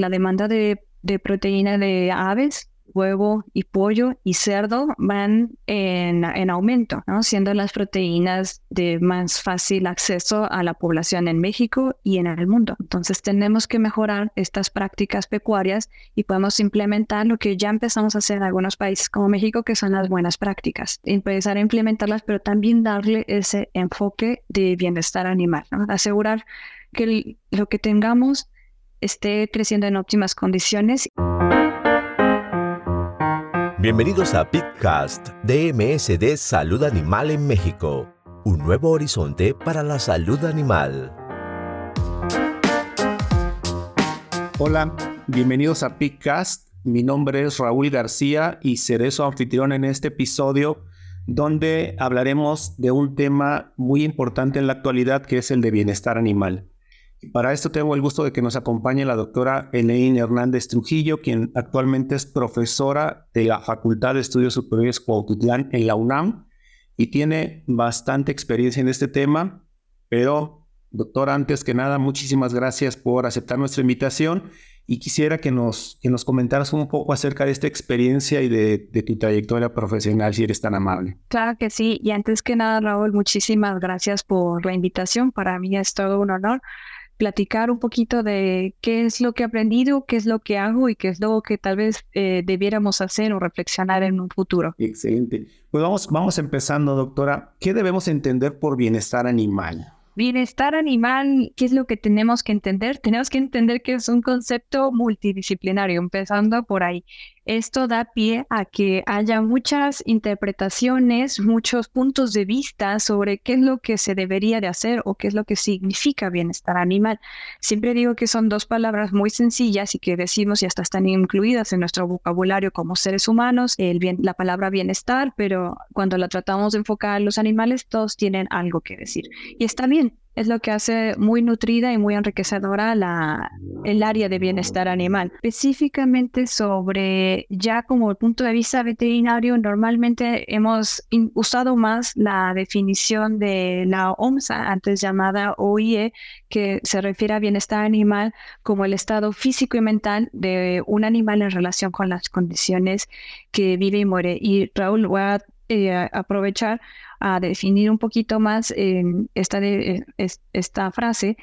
La demanda de, proteína de aves huevo y pollo y cerdo van en, en aumento, siendo las proteínas de más fácil acceso a la población en México y en el mundo. Entonces tenemos que mejorar estas prácticas pecuarias y podemos implementar lo que ya empezamos a hacer en algunos países como México, que son las buenas prácticas. Empezar a implementarlas, pero también darle ese enfoque de bienestar animal, asegurar que lo que tengamos esté creciendo en óptimas condiciones. Bienvenidos a Pitcast de MSD Salud Animal en México, un nuevo horizonte para la salud animal. Hola, bienvenidos a Pitcast. Mi nombre es Raúl García y seré su anfitrión en este episodio donde hablaremos de un tema muy importante en la actualidad que es el de bienestar animal. Para esto tengo el gusto de que nos acompañe la doctora Elaine Hernández Trujillo, quien actualmente es profesora de la Facultad de Estudios Superiores Cuautitlán en la UNAM y tiene bastante experiencia en este tema. Pero, doctora, antes que nada, muchísimas gracias por aceptar nuestra invitación y quisiera que nos, que nos comentaras un poco acerca de esta experiencia y de, de, tu trayectoria profesional, si eres tan amable. Claro que sí, y antes que nada, Raúl, muchísimas gracias por la invitación. Para mí es todo un honor platicar un poquito de qué es lo que he aprendido, qué es lo que hago y qué es lo que tal vez eh, debiéramos hacer o reflexionar en un futuro. Excelente. Pues vamos, vamos empezando, doctora. ¿Qué debemos entender por bienestar animal? Bienestar animal, ¿qué es lo que tenemos que entender? Tenemos que entender que es un concepto multidisciplinario, empezando por ahí. Esto da pie a que haya muchas interpretaciones, muchos puntos de vista sobre qué es lo que se debería de hacer o qué es lo que significa bienestar animal. Siempre digo que son dos palabras muy sencillas y que decimos y hasta están incluidas en nuestro vocabulario como seres humanos, el bien, la palabra bienestar, pero cuando la tratamos de enfocar en los animales, todos tienen algo que decir. Y está bien, es lo que hace muy nutrida y muy enriquecedora la, el área de bienestar animal. Específicamente sobre ya como punto de vista veterinario, normalmente hemos usado más la definición de la OMSA, antes llamada OIE, que se refiere a bienestar animal como el estado físico y mental de un animal en relación con las condiciones que vive y muere. Y Raúl, voy a eh, aprovechar a definir un poquito más esta, de, esta frase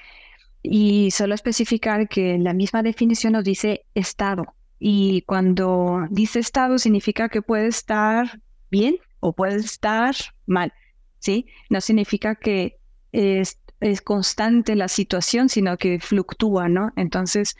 y solo especificar que la misma definición nos dice estado. Y cuando dice estado significa que puede estar bien o puede estar mal, ¿sí? No significa que es, es constante la situación, sino que fluctúa, ¿no? Entonces,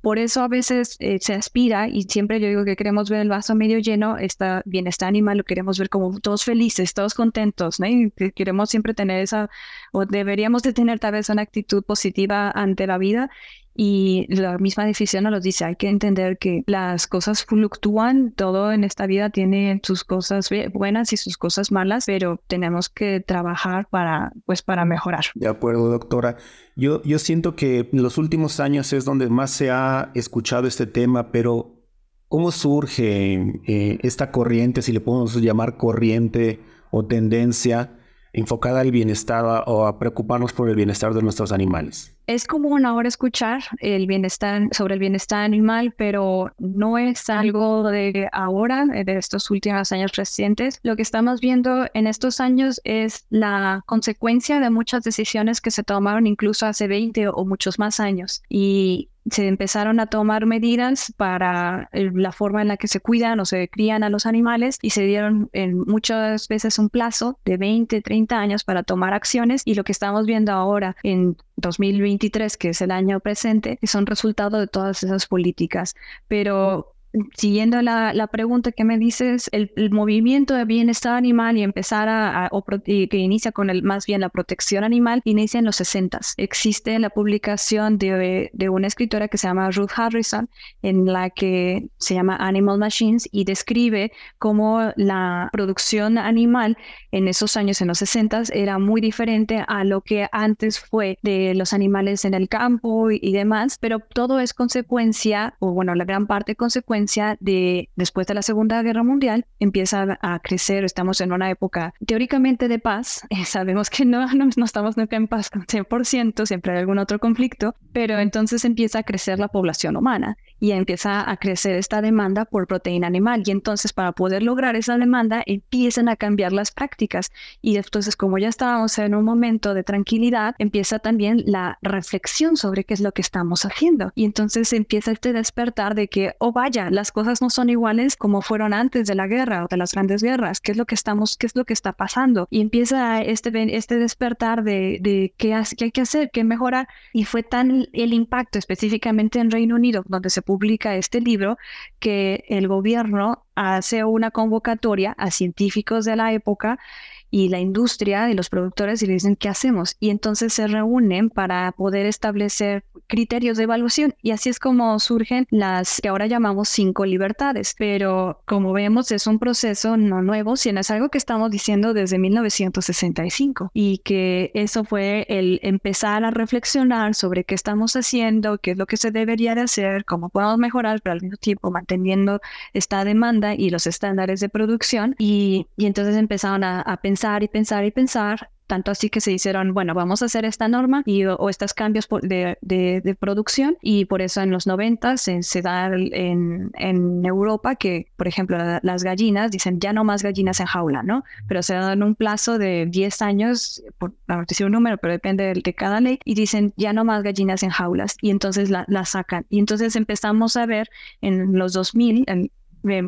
por eso a veces eh, se aspira y siempre yo digo que queremos ver el vaso medio lleno, está bienestar animal, lo queremos ver como todos felices, todos contentos, ¿no? Y queremos siempre tener esa, o deberíamos de tener tal vez una actitud positiva ante la vida y la misma definición nos dice, hay que entender que las cosas fluctúan, todo en esta vida tiene sus cosas buenas y sus cosas malas, pero tenemos que trabajar para, pues, para mejorar. De acuerdo, doctora. Yo, yo siento que en los últimos años es donde más se ha escuchado este tema, pero ¿cómo surge eh, esta corriente, si le podemos llamar corriente o tendencia? Enfocada al bienestar o a preocuparnos por el bienestar de nuestros animales. Es común ahora escuchar el bienestar sobre el bienestar animal, pero no es algo de ahora, de estos últimos años recientes. Lo que estamos viendo en estos años es la consecuencia de muchas decisiones que se tomaron incluso hace 20 o muchos más años. Y se empezaron a tomar medidas para la forma en la que se cuidan o se crían a los animales y se dieron en muchas veces un plazo de 20, 30 años para tomar acciones y lo que estamos viendo ahora en 2023, que es el año presente, son resultado de todas esas políticas. Pero siguiendo la, la, pregunta que me dices, el, movimiento de bienestar animal y empezar a, o que inicia con el, más bien la protección animal, inicia en los 60. Existe la publicación de, de, una escritora que se llama Ruth Harrison, en la que se llama Animal Machines y describe cómo la producción animal en esos años, en los 60, era muy diferente a lo que antes fue de los animales en el campo y, y demás, pero todo es consecuencia, o bueno, la gran parte consecuencia consecuencia de, después de la Segunda Guerra Mundial, empieza a crecer, estamos en una época teóricamente de paz, sabemos que no, no, no estamos nunca en paz con 100%, siempre hay algún otro conflicto, pero entonces empieza a crecer la población humana y empieza a crecer esta demanda por proteína animal. Y entonces para poder lograr esa demanda empiezan a cambiar las prácticas. Y entonces como ya estábamos en un momento de tranquilidad, empieza también la reflexión sobre qué es lo que estamos haciendo. Y entonces empieza este despertar de que, oh vaya, las cosas no son iguales como fueron antes de la guerra o de las grandes guerras. ¿Qué es lo que estamos, qué es lo que está pasando? Y empieza este, este despertar de, de qué, hay que hacer, qué mejorar. Y fue tan el impacto específicamente en Reino Unido, donde se publica este libro que el gobierno hace una convocatoria a científicos de la época y la industria y los productores y le dicen qué hacemos y entonces se reúnen para poder establecer criterios de evaluación. Y así es como surgen las que ahora llamamos cinco libertades. Pero como vemos es un proceso no nuevo sino es algo que estamos diciendo desde 1965 y que eso fue el empezar a reflexionar sobre qué estamos haciendo qué es lo que se debería de hacer cómo podemos mejorar pero al mismo tiempo manteniendo esta demanda y los estándares de producción. Y, y entonces empezaron a, a pensar pensar y pensar y pensar tanto así que se hicieron, bueno, vamos a hacer esta norma y, o, estos cambios de, de, producción y por eso en los 90 se, se da en, en, Europa que, por ejemplo, las gallinas dicen ya no más gallinas en jaula, ¿no? Pero se dan un plazo de 10 años, por decir un número, pero depende de, de, cada ley, y dicen ya no más gallinas en jaulas y entonces la, la sacan. Y entonces empezamos a ver en los 2000, en,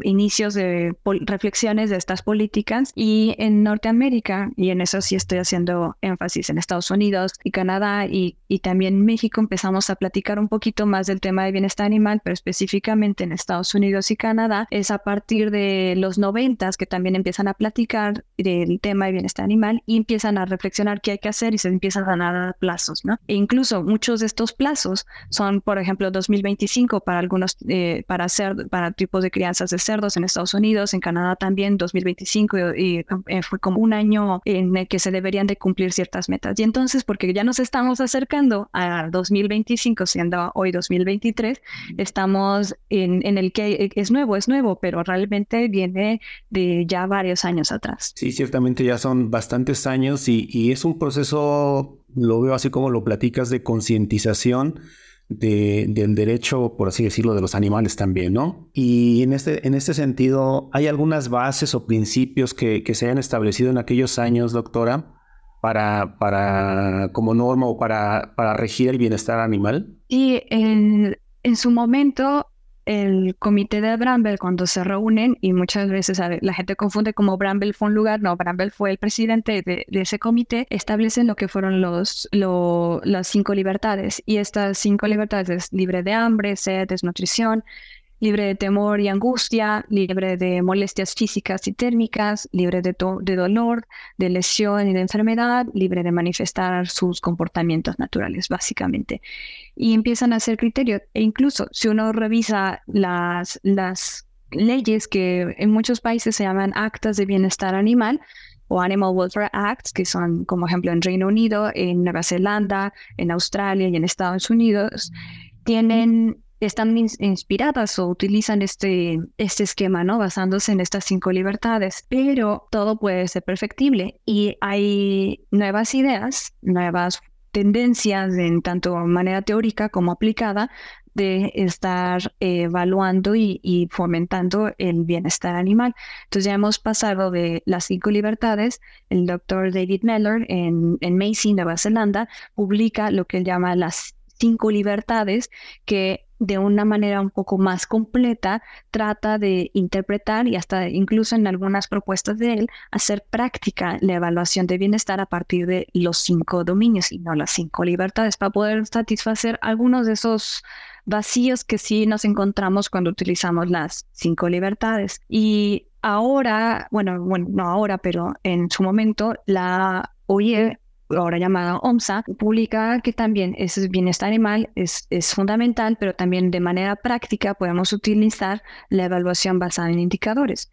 inicios de reflexiones de estas políticas y en Norteamérica, y en eso sí estoy haciendo énfasis en Estados Unidos y Canadá y, y también México, empezamos a platicar un poquito más del tema de bienestar animal, pero específicamente en Estados Unidos y Canadá, es a partir de los noventas que también empiezan a platicar del tema de bienestar animal y empiezan a reflexionar qué hay que hacer y se empiezan a dar plazos, ¿no? E incluso muchos de estos plazos son, por ejemplo, 2025 para algunos, eh, para hacer, para tipos de crianza de cerdos en Estados Unidos, en Canadá también 2025 y, eh, fue como un año en el que se deberían de cumplir ciertas metas. Y entonces, porque ya nos estamos acercando a 2025, siendo hoy 2023, estamos en, en el que es nuevo, es nuevo, pero realmente viene de ya varios años atrás. Sí, ciertamente ya son bastantes años y, y es un proceso, lo veo así como lo platicas, de concientización del derecho, por así decirlo, de los animales también, ¿no? Y en este, en este sentido, ¿hay algunas bases o principios que, que se hayan establecido en aquellos años, doctora, para, para como norma o para, para regir el bienestar animal? Y en, en su momento el comité de Bramble cuando se reúnen y muchas veces la gente confunde como Bramble fue un lugar, no, Bramble fue el presidente de, ese comité, establecen lo que fueron los, las cinco libertades y estas cinco libertades libre de hambre, sed, desnutrición, libre de temor y angustia, libre de molestias físicas y térmicas, libre de, de, dolor, de lesión y de enfermedad, libre de manifestar sus comportamientos naturales, básicamente. Y empiezan a hacer criterios. E incluso si uno revisa las, las leyes que en muchos países se llaman actas de bienestar animal, o Animal Welfare Acts, que son, como ejemplo, en Reino Unido, en Nueva Zelanda, en Australia y en Estados Unidos, tienen están inspiradas o utilizan este, este esquema, ¿no? Basándose en estas cinco libertades, pero todo puede ser perfectible y hay nuevas ideas, nuevas tendencias en tanto manera teórica como aplicada de estar evaluando y, fomentando el bienestar animal. Entonces ya hemos pasado de las cinco libertades. El doctor David Meller en, en Macy, Nueva Zelanda, publica lo que él llama las cinco libertades que de una manera un poco más completa, trata de interpretar y hasta incluso en algunas propuestas de él, hacer práctica la evaluación de bienestar a partir de los cinco dominios y no las cinco libertades para poder satisfacer algunos de esos vacíos que sí nos encontramos cuando utilizamos las cinco libertades. Y ahora, bueno, bueno, no ahora, pero en su momento, la OIE ahora llamada OMSA, publica que también ese bienestar animal es, es fundamental, pero también de manera práctica podemos utilizar la evaluación basada en indicadores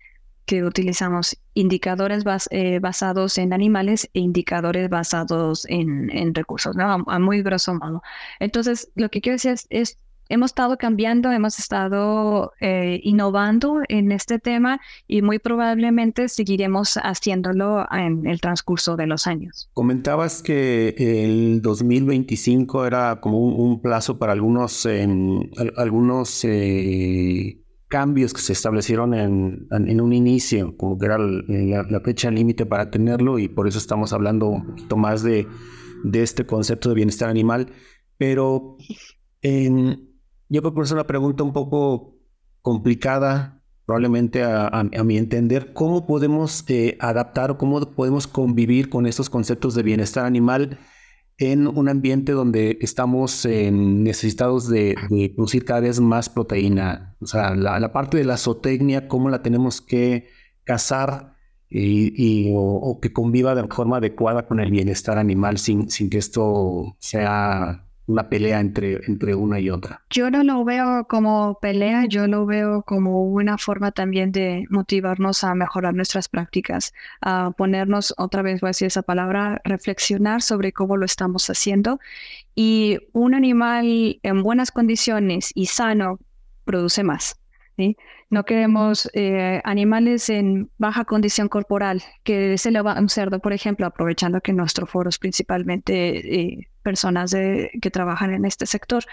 que utilizamos indicadores eh, basados en animales e indicadores basados en, en recursos, ¿no? a, muy grosso modo. Entonces, lo que quiero decir es, es hemos estado cambiando, hemos estado eh, innovando en este tema y muy probablemente seguiremos haciéndolo en el transcurso de los años. Comentabas que el 2025 era como un, plazo para algunos, algunos eh, cambios que se establecieron en, un inicio, como que era la, fecha límite para tenerlo y por eso estamos hablando un poquito más de, de este concepto de bienestar animal. Pero en, yo creo que una pregunta un poco complicada, probablemente a, mi entender, ¿cómo podemos eh, adaptar o cómo podemos convivir con estos conceptos de bienestar animal en un ambiente donde estamos necesitados de, producir cada vez más proteína? O sea, la, parte de la zootecnia, ¿cómo la tenemos que cazar? Y, o, que conviva de forma adecuada con el bienestar animal sin, sin que esto sea una pelea entre, entre una y otra. Yo no lo veo como pelea, yo lo veo como una forma también de motivarnos a mejorar nuestras prácticas, a ponernos, otra vez voy a decir esa palabra, reflexionar sobre cómo lo estamos haciendo. Y un animal en buenas condiciones y sano produce más. No queremos eh, animales en baja condición corporal, que se le va un cerdo, por ejemplo, aprovechando que nuestro foro es principalmente eh, personas que trabajan en este sector.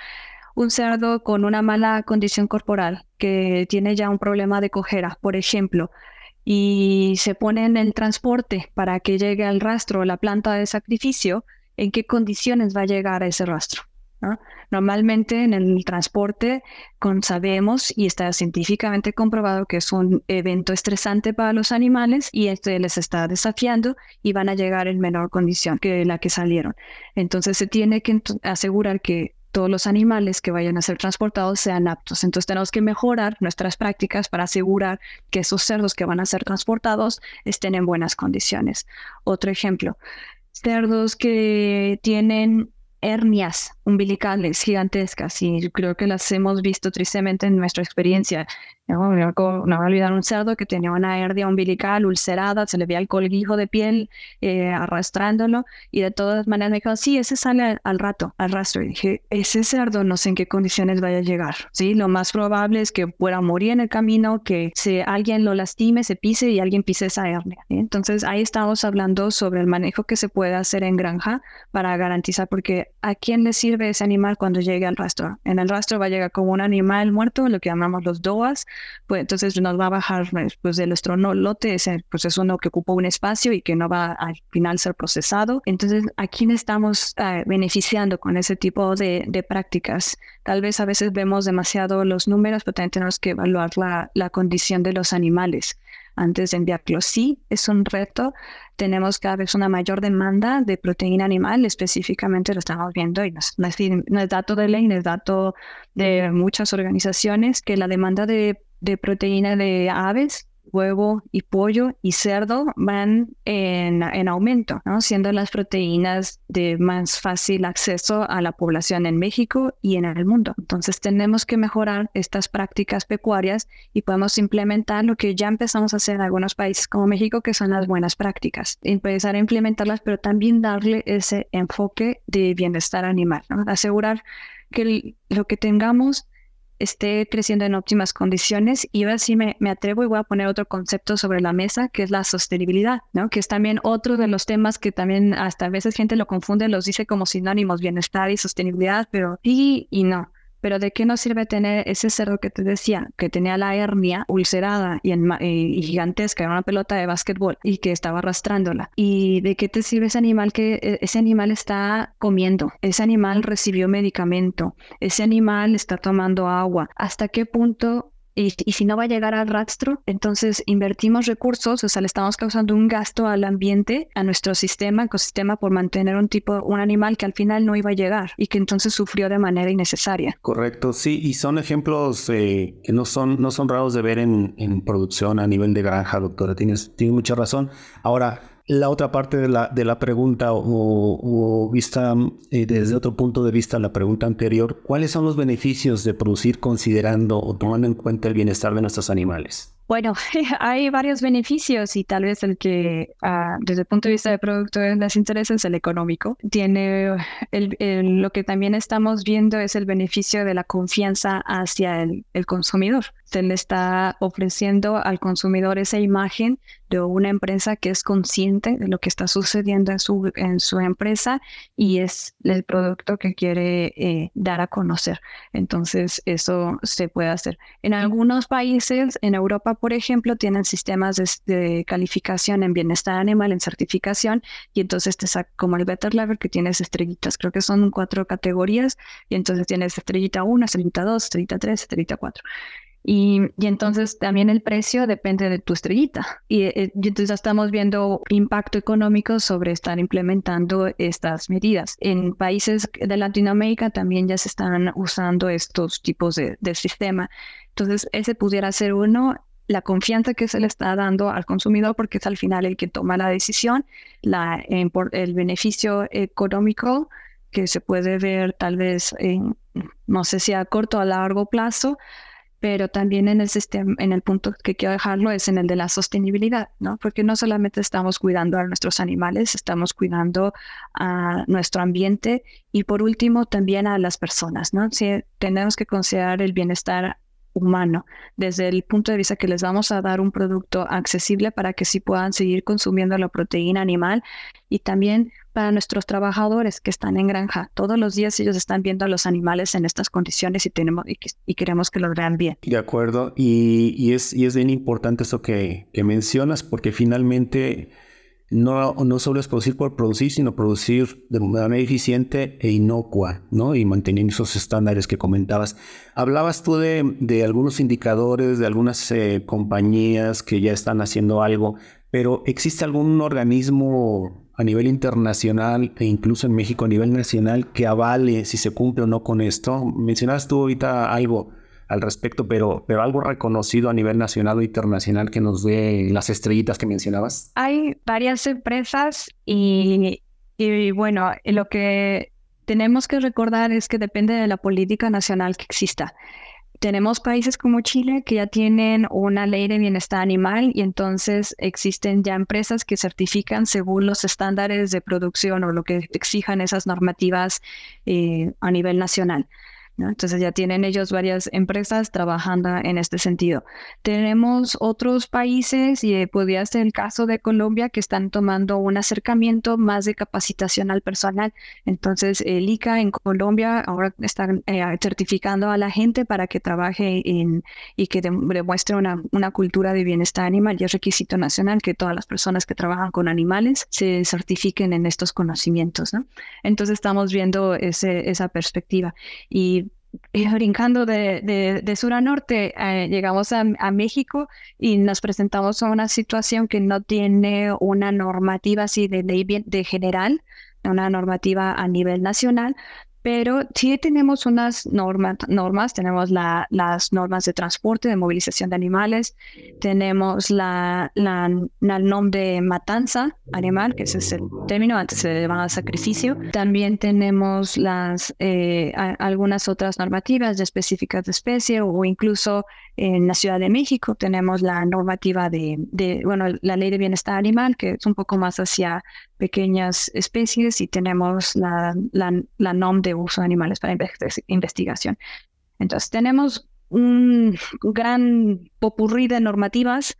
Un cerdo con una mala condición corporal, que tiene ya un problema de cojera, por ejemplo, y se pone en el transporte para que llegue al rastro la planta de sacrificio, ¿en qué condiciones va a llegar a ese rastro? Normalmente en el transporte sabemos y está científicamente comprobado que es un evento estresante para los animales y este les está desafiando y van a llegar en menor condición que la que salieron. Entonces se tiene que asegurar que todos los animales que vayan a ser transportados sean aptos. Entonces tenemos que mejorar nuestras prácticas para asegurar que esos cerdos que van a ser transportados estén en buenas condiciones. Otro ejemplo, cerdos que tienen hernias umbilicales gigantescas y creo que las hemos visto tristemente en nuestra experiencia. No, me voy a olvidar un cerdo que tenía una hernia umbilical ulcerada, se le veía el colguijo de piel eh, arrastrándolo y de todas maneras me dijo, sí, ese sale al, rato, al rastro. Y dije, ese cerdo no sé en qué condiciones vaya a llegar. Sí, lo más probable es que pueda morir en el camino, que si alguien lo lastime, se pise y alguien pise esa hernia. Entonces ahí estamos hablando sobre el manejo que se puede hacer en granja para garantizar, porque ¿a quién le sirve? ese animal cuando llegue al rastro. En el rastro va a llegar como un animal muerto, lo que llamamos los DOAS, pues entonces nos va a bajar pues de nuestro no lote, pues es uno que ocupa un espacio y que no va al final ser procesado. Entonces, ¿a quién estamos eh, beneficiando con ese tipo de, de, prácticas? Tal vez a veces vemos demasiado los números, pero también tenemos que evaluar la, la condición de los animales antes de enviarlo. Sí, es un reto. Tenemos cada vez una mayor demanda de proteína animal, específicamente lo estamos viendo y no es, no es dato de ley, no es dato de muchas organizaciones, que la demanda de, de proteína de aves huevo y pollo y cerdo van en, en aumento, siendo las proteínas de más fácil acceso a la población en México y en el mundo. Entonces tenemos que mejorar estas prácticas pecuarias y podemos implementar lo que ya empezamos a hacer en algunos países como México, que son las buenas prácticas. Empezar a implementarlas, pero también darle ese enfoque de bienestar animal, ¿no? asegurar que lo que tengamos esté creciendo en óptimas condiciones. Y ahora sí me, me, atrevo y voy a poner otro concepto sobre la mesa, que es la sostenibilidad, ¿no? Que es también otro de los temas que también hasta a veces gente lo confunde, los dice como sinónimos, bienestar y sostenibilidad, pero sí y no. Pero ¿de qué nos sirve tener ese cerdo que te decía, que tenía la hernia ulcerada y, en, gigantesca, era una pelota de básquetbol y que estaba arrastrándola? ¿Y de qué te sirve ese animal que e, ese animal está comiendo? Ese animal recibió medicamento, ese animal está tomando agua. ¿Hasta qué punto y, si no va a llegar al rastro, entonces invertimos recursos, o sea, le estamos causando un gasto al ambiente, a nuestro sistema, ecosistema, por mantener un tipo, un animal que al final no iba a llegar y que entonces sufrió de manera innecesaria. Correcto, sí, y son ejemplos eh, que no son, no son raros de ver en, en producción a nivel de granja, doctora, tienes, tienes mucha razón. Ahora, la otra parte de la, de la pregunta o, vista eh, desde otro punto de vista la pregunta anterior, ¿cuáles son los beneficios de producir considerando o tomando en cuenta el bienestar de nuestros animales? Bueno, hay varios beneficios y tal vez el que ah, desde el punto de vista de producto les interesa es el económico. Tiene el, lo que también estamos viendo es el beneficio de la confianza hacia el, el consumidor. Se le está ofreciendo al consumidor esa imagen de una empresa que es consciente de lo que está sucediendo en su, en su empresa y es el producto que quiere eh, dar a conocer. Entonces, eso se puede hacer. En algunos países, en Europa, por ejemplo, tienen sistemas de, calificación en bienestar animal, en certificación, y entonces te saca como el Better Level que tienes estrellitas, creo que son cuatro categorías, y entonces tienes estrellita 1, estrellita 2, estrellita 3, estrellita 4. Y, entonces también el precio depende de tu estrellita. Eh, y, entonces estamos viendo impacto económico sobre estar implementando estas medidas. En países de Latinoamérica también ya se están usando estos tipos de, de sistema. Entonces ese pudiera ser uno la confianza que se le está dando al consumidor porque es al final el que toma la decisión, la, el beneficio económico que se puede ver tal vez en, no sé si a corto o a largo plazo, pero también en el sistema, en el punto que quiero dejarlo es en el de la sostenibilidad, ¿no? Porque no solamente estamos cuidando a nuestros animales, estamos cuidando a nuestro ambiente y por último también a las personas, ¿no? Si tenemos que considerar el bienestar humano, desde el punto de vista que les vamos a dar un producto accesible para que sí puedan seguir consumiendo la proteína animal y también para nuestros trabajadores que están en granja. Todos los días ellos están viendo a los animales en estas condiciones y, tenemos, y, queremos que los vean bien. De acuerdo, y, es, y es bien importante eso que, que mencionas porque finalmente no, no solo es producir por producir, sino producir de manera eficiente e inocua, ¿no? Y manteniendo esos estándares que comentabas. Hablabas tú de, de algunos indicadores, de algunas eh, compañías que ya están haciendo algo, pero ¿existe algún organismo a nivel internacional e incluso en México a nivel nacional que avale si se cumple o no con esto? Mencionabas tú ahorita algo al respecto, pero, pero algo reconocido a nivel nacional o internacional que nos dé las estrellitas que mencionabas. Hay varias empresas y, y bueno, lo que tenemos que recordar es que depende de la política nacional que exista. Tenemos países como Chile que ya tienen una ley de bienestar animal y entonces existen ya empresas que certifican según los estándares de producción o lo que exijan esas normativas eh, a nivel nacional. Entonces ya tienen ellos varias empresas trabajando en este sentido. Tenemos otros países, y eh, podría ser el caso de Colombia, que están tomando un acercamiento más de capacitación al personal. Entonces el ICA en Colombia ahora están eh, certificando a la gente para que trabaje en, y que demuestre una, una cultura de bienestar animal. Y es requisito nacional que todas las personas que trabajan con animales se certifiquen en estos conocimientos. ¿no? Entonces estamos viendo ese, esa perspectiva. Y brincando de, de, sur a norte, eh, llegamos a, México y nos presentamos a una situación que no tiene una normativa así de ley de general, una normativa a nivel nacional, pero sí tenemos unas normas, tenemos las normas de transporte, de movilización de animales, tenemos la, la, de matanza animal, que ese es el término, antes se le a sacrificio. También tenemos las, eh, algunas otras normativas de específicas de especie o incluso en la Ciudad de México tenemos la normativa de, bueno, la ley de bienestar animal, que es un poco más hacia pequeñas especies, y tenemos la, la, NOM de uso de animales para investigación. Entonces, tenemos un gran popurrí de normativas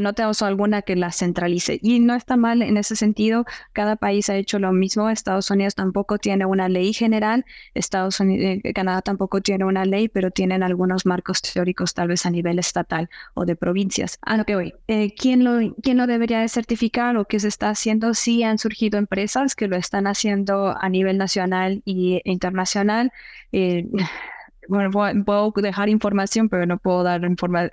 no tenemos alguna que la centralice. Y no está mal en ese sentido, cada país ha hecho lo mismo, Estados Unidos tampoco tiene una ley general, Estados Unidos, eh, Canadá tampoco tiene una ley, pero tienen algunos marcos teóricos tal vez a nivel estatal o de provincias. A lo que voy, eh, ¿quién, lo, ¿quién lo debería de certificar o qué se está haciendo? Sí han surgido empresas que lo están haciendo a nivel nacional e internacional. Eh, bueno, puedo dejar información, pero no puedo dar información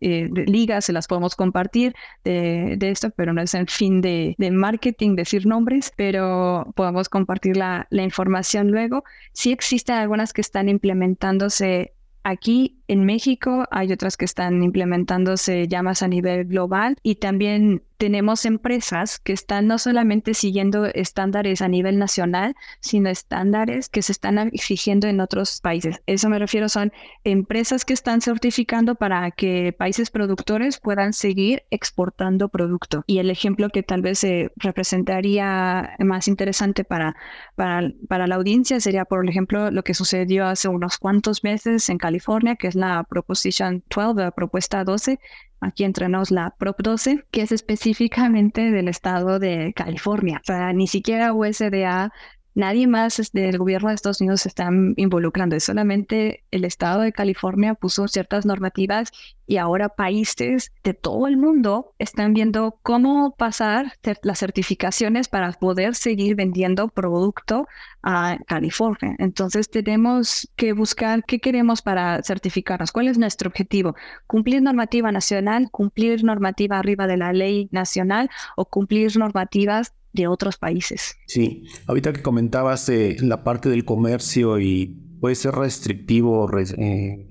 eh, ligas, se las podemos compartir de, de, esto, pero no es el fin de, de, marketing decir nombres, pero podemos compartir la, la información luego. Sí existen algunas que están implementándose aquí en México, hay otras que están implementándose ya más a nivel global y también tenemos empresas que están no solamente siguiendo estándares a nivel nacional, sino estándares que se están exigiendo en otros países. Eso me refiero, son empresas que están certificando para que países productores puedan seguir exportando producto. Y el ejemplo que tal vez se representaría más interesante para, para, para la audiencia sería, por ejemplo, lo que sucedió hace unos cuantos meses en California, que es la Proposition 12, la propuesta 12, aquí entrenos la Prop 12, que es específicamente del estado de California. O sea, ni siquiera USDA Nadie más del gobierno de Estados Unidos está involucrando, es solamente el estado de California puso ciertas normativas y ahora países de todo el mundo están viendo cómo pasar las certificaciones para poder seguir vendiendo producto a California. Entonces tenemos que buscar qué queremos para certificarnos, cuál es nuestro objetivo, cumplir normativa nacional, cumplir normativa arriba de la ley nacional o cumplir normativas de otros países. Sí, ahorita que comentabas eh, la parte del comercio y puede ser restrictivo eh,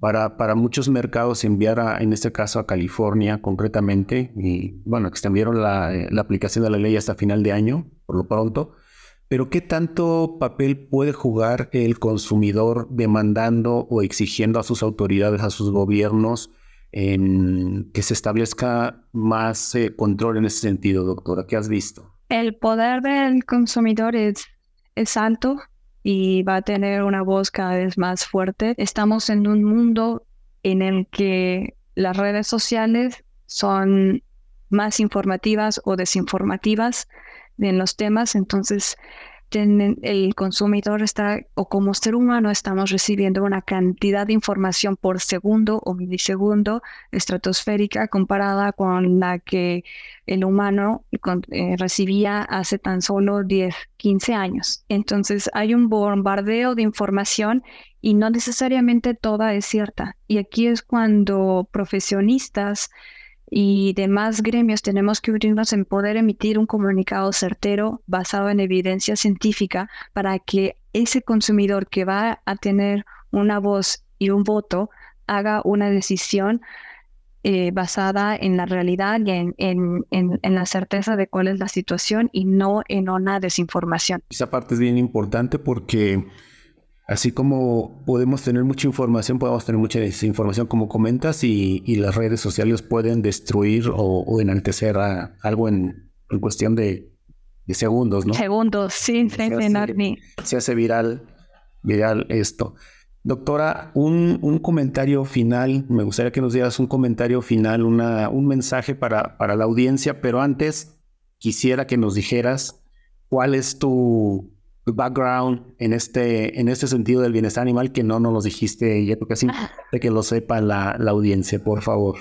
para, para muchos mercados enviar, a, en este caso a California concretamente, y bueno, extendieron la, eh, la aplicación de la ley hasta final de año, por lo pronto. Pero ¿qué tanto papel puede jugar el consumidor demandando o exigiendo a sus autoridades, a sus gobiernos, en que se establezca más eh, control en ese sentido, doctora? ¿Qué has visto? El poder del consumidor es, es alto y va a tener una voz cada vez más fuerte. Estamos en un mundo en el que las redes sociales son más informativas o desinformativas en los temas, entonces el consumidor está, o como ser humano, estamos recibiendo una cantidad de información por segundo o milisegundo estratosférica comparada con la que el humano eh, recibía hace tan solo 10, 15 años. Entonces hay un bombardeo de información y no necesariamente toda es cierta. Y aquí es cuando profesionistas y demás gremios tenemos que unirnos en poder emitir un comunicado certero basado en evidencia científica para que ese consumidor que va a tener una voz y un voto haga una decisión eh, basada en la realidad y en, en, en, la certeza de cuál es la situación y no en una desinformación. Esa parte es bien importante porque Así como podemos tener mucha información, podemos tener mucha desinformación, como comentas, y, las redes sociales pueden destruir o, enaltecer a algo en, cuestión de, segundos, ¿no? Segundos, sí, se, hace, se hace viral, viral esto. Doctora, un, comentario final, me gustaría que nos dieras un comentario final, una, un mensaje para, para la audiencia, pero antes quisiera que nos dijeras cuál es tu, background en este, en este sentido del bienestar animal que no nos lo dijiste ya porque así de que lo sepa la, la, audiencia, por favor.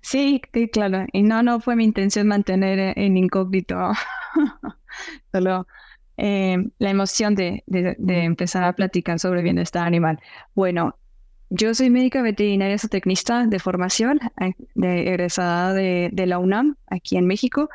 Sí, claro. Y no, no fue mi intención mantener en incógnito solo eh, la emoción de, de, empezar a platicar sobre bienestar animal. Bueno, yo soy médica veterinaria zootecnista de formación, eh, de, egresada de, de la UNAM, aquí en México.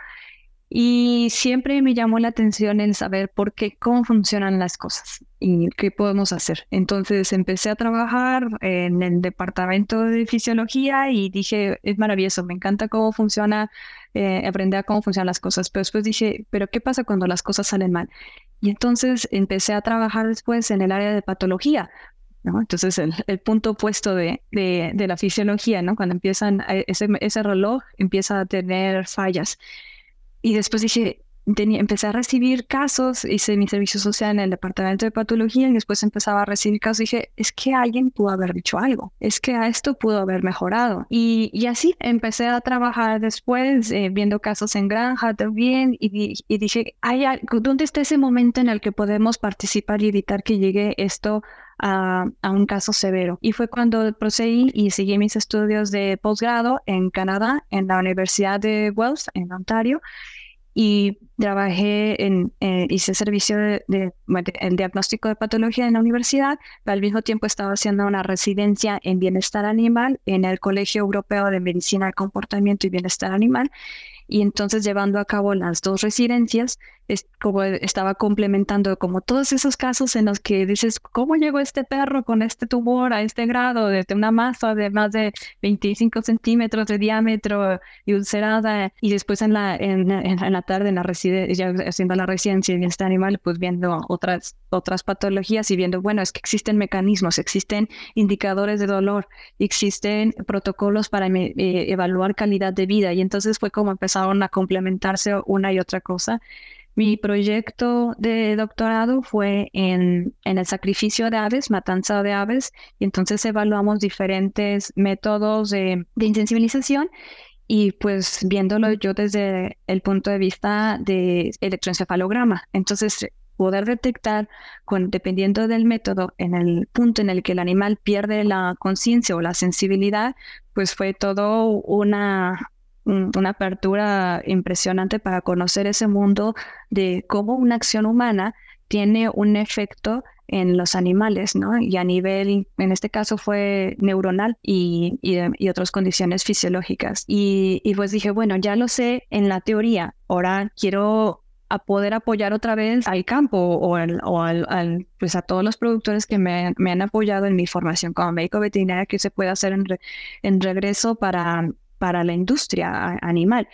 Y siempre me llamó la atención el saber por qué, cómo funcionan las cosas y qué podemos hacer. Entonces empecé a trabajar en el departamento de fisiología y dije, es maravilloso, me encanta cómo funciona, eh, aprender a cómo funcionan las cosas. Pero después dije, pero ¿qué pasa cuando las cosas salen mal? Y entonces empecé a trabajar después en el área de patología, ¿no? Entonces, el, punto opuesto de, de, de, la fisiología, ¿no? Cuando empiezan, eh, ese, ese reloj empieza a tener fallas. Y después dije, tenía, empecé a recibir casos, hice mi servicio social en el departamento de patología y después empezaba a recibir casos. Dije, es que alguien pudo haber dicho algo, es que a esto pudo haber mejorado. Y, y así empecé a trabajar después, eh, viendo casos en granja también, y, y dije, ¿hay, ¿dónde está ese momento en el que podemos participar y evitar que llegue esto a, a, un caso severo. Y fue cuando procedí y seguí mis estudios de posgrado en Canadá, en la Universidad de Wells, en Ontario, y trabajé en, eh, hice servicio de, el diagnóstico de patología en la universidad, pero al mismo tiempo estaba haciendo una residencia en bienestar animal en el Colegio Europeo de Medicina del Comportamiento y Bienestar Animal. y entonces llevando a cabo las dos residencias, es como estaba complementando como todos esos casos en los que dices, ¿cómo llegó este perro con este tumor a este grado, desde una masa de más de 25 centímetros de diámetro y ulcerada? Y después en la, en, en, la tarde, en la residencia, haciendo la residencia en este animal, pues viendo otras, otras patologías y viendo, bueno, es que existen mecanismos, existen indicadores de dolor, existen protocolos para eh, evaluar calidad de vida. Y entonces fue como empezaron a complementarse una y otra cosa. Mi proyecto de doctorado fue en, en, el sacrificio de aves, matanza de aves, y entonces evaluamos diferentes métodos de, de insensibilización y pues viéndolo yo desde el punto de vista de electroencefalograma. Entonces, poder detectar, con, dependiendo del método, en el punto en el que el animal pierde la conciencia o la sensibilidad, pues fue todo una, una apertura impresionante para conocer ese mundo de cómo una acción humana tiene un efecto en los animales, ¿no? Y a nivel, en este caso fue neuronal y, y, otras condiciones fisiológicas. Y, y, pues dije, bueno, ya lo sé en la teoría, ahora quiero a poder apoyar otra vez al campo o, o al, pues a todos los productores que me, me, han apoyado en mi formación como médico veterinario que se puede hacer en, en regreso para para la industria animal.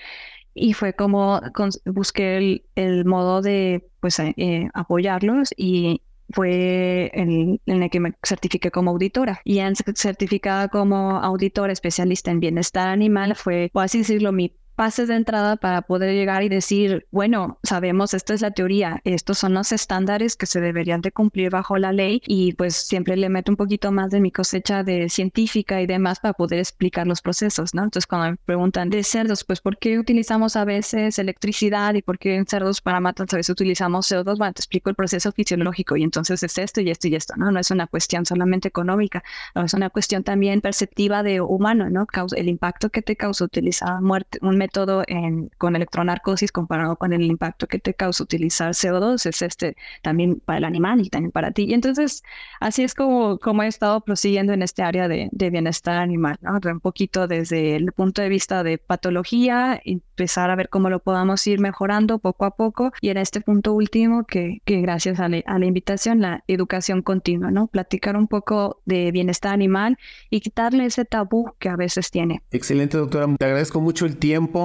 Y fue como busqué el, modo de pues, eh, eh, apoyarlos y fue en, en, el que me certifiqué como auditora. Y certificada como auditora especialista en bienestar animal fue, por así decirlo, mi pases de entrada para poder llegar y decir, bueno, sabemos, esta es la teoría, estos son los estándares que se deberían de cumplir bajo la ley y pues siempre le meto un poquito más de mi cosecha de científica y demás para poder explicar los procesos, ¿no? Entonces cuando me preguntan de cerdos, pues ¿por qué utilizamos a veces electricidad y por qué en cerdos para matar a veces utilizamos CO2? Bueno, te explico el proceso fisiológico y entonces es esto y esto y esto, ¿no? No es una cuestión solamente económica, es una cuestión también perceptiva de humano, ¿no? El impacto que te causa utilizar muerte, un método todo en, con electronarcosis comparado con el impacto que te causa utilizar CO2 es este también para el animal y también para ti. Y entonces así es como, como he estado prosiguiendo en este área de, de bienestar animal, ¿no? un poquito desde el punto de vista de patología, empezar a ver cómo lo podamos ir mejorando poco a poco y en este punto último que, que gracias a, a la invitación, la educación continua, ¿no? Platicar un poco de bienestar animal y quitarle ese tabú que a veces tiene. Excelente, doctora. Te agradezco mucho el tiempo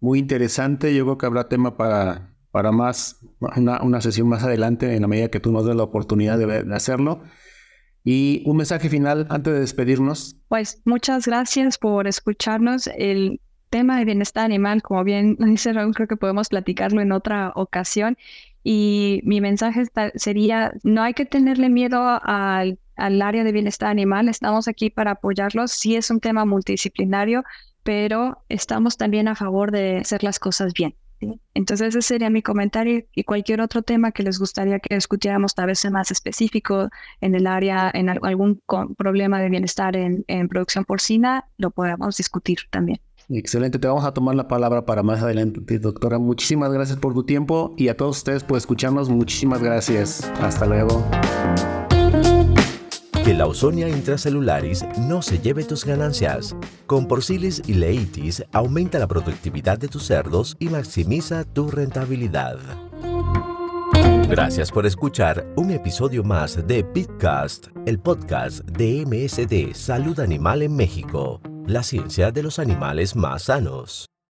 muy interesante. Yo creo que habrá tema para, para más, una, sesión más adelante en la medida que tú nos des la oportunidad de, hacerlo. Y un mensaje final antes de despedirnos. Pues muchas gracias por escucharnos. El tema de bienestar animal, como bien dice Raúl, creo que podemos platicarlo en otra ocasión. Y mi mensaje sería, no hay que tenerle miedo al, al área de bienestar animal, estamos aquí para apoyarlos. Sí es un tema multidisciplinario, pero estamos también a favor de hacer las cosas bien. Entonces ese sería mi comentario y cualquier otro tema que les gustaría que discutiéramos tal vez más específico en el área, en algún problema de bienestar en, en producción porcina, lo podemos discutir también. Excelente, te vamos a tomar la palabra para más adelante, doctora. Muchísimas gracias por tu tiempo y a todos ustedes por escucharnos. Muchísimas gracias. Hasta luego. Que la Ausonia intracelularis no se lleve tus ganancias. Con Porcilis y Leitis aumenta la productividad de tus cerdos y maximiza tu rentabilidad. Gracias por escuchar un episodio más de Pitcast, el podcast de MSD Salud Animal en México, la ciencia de los animales más sanos.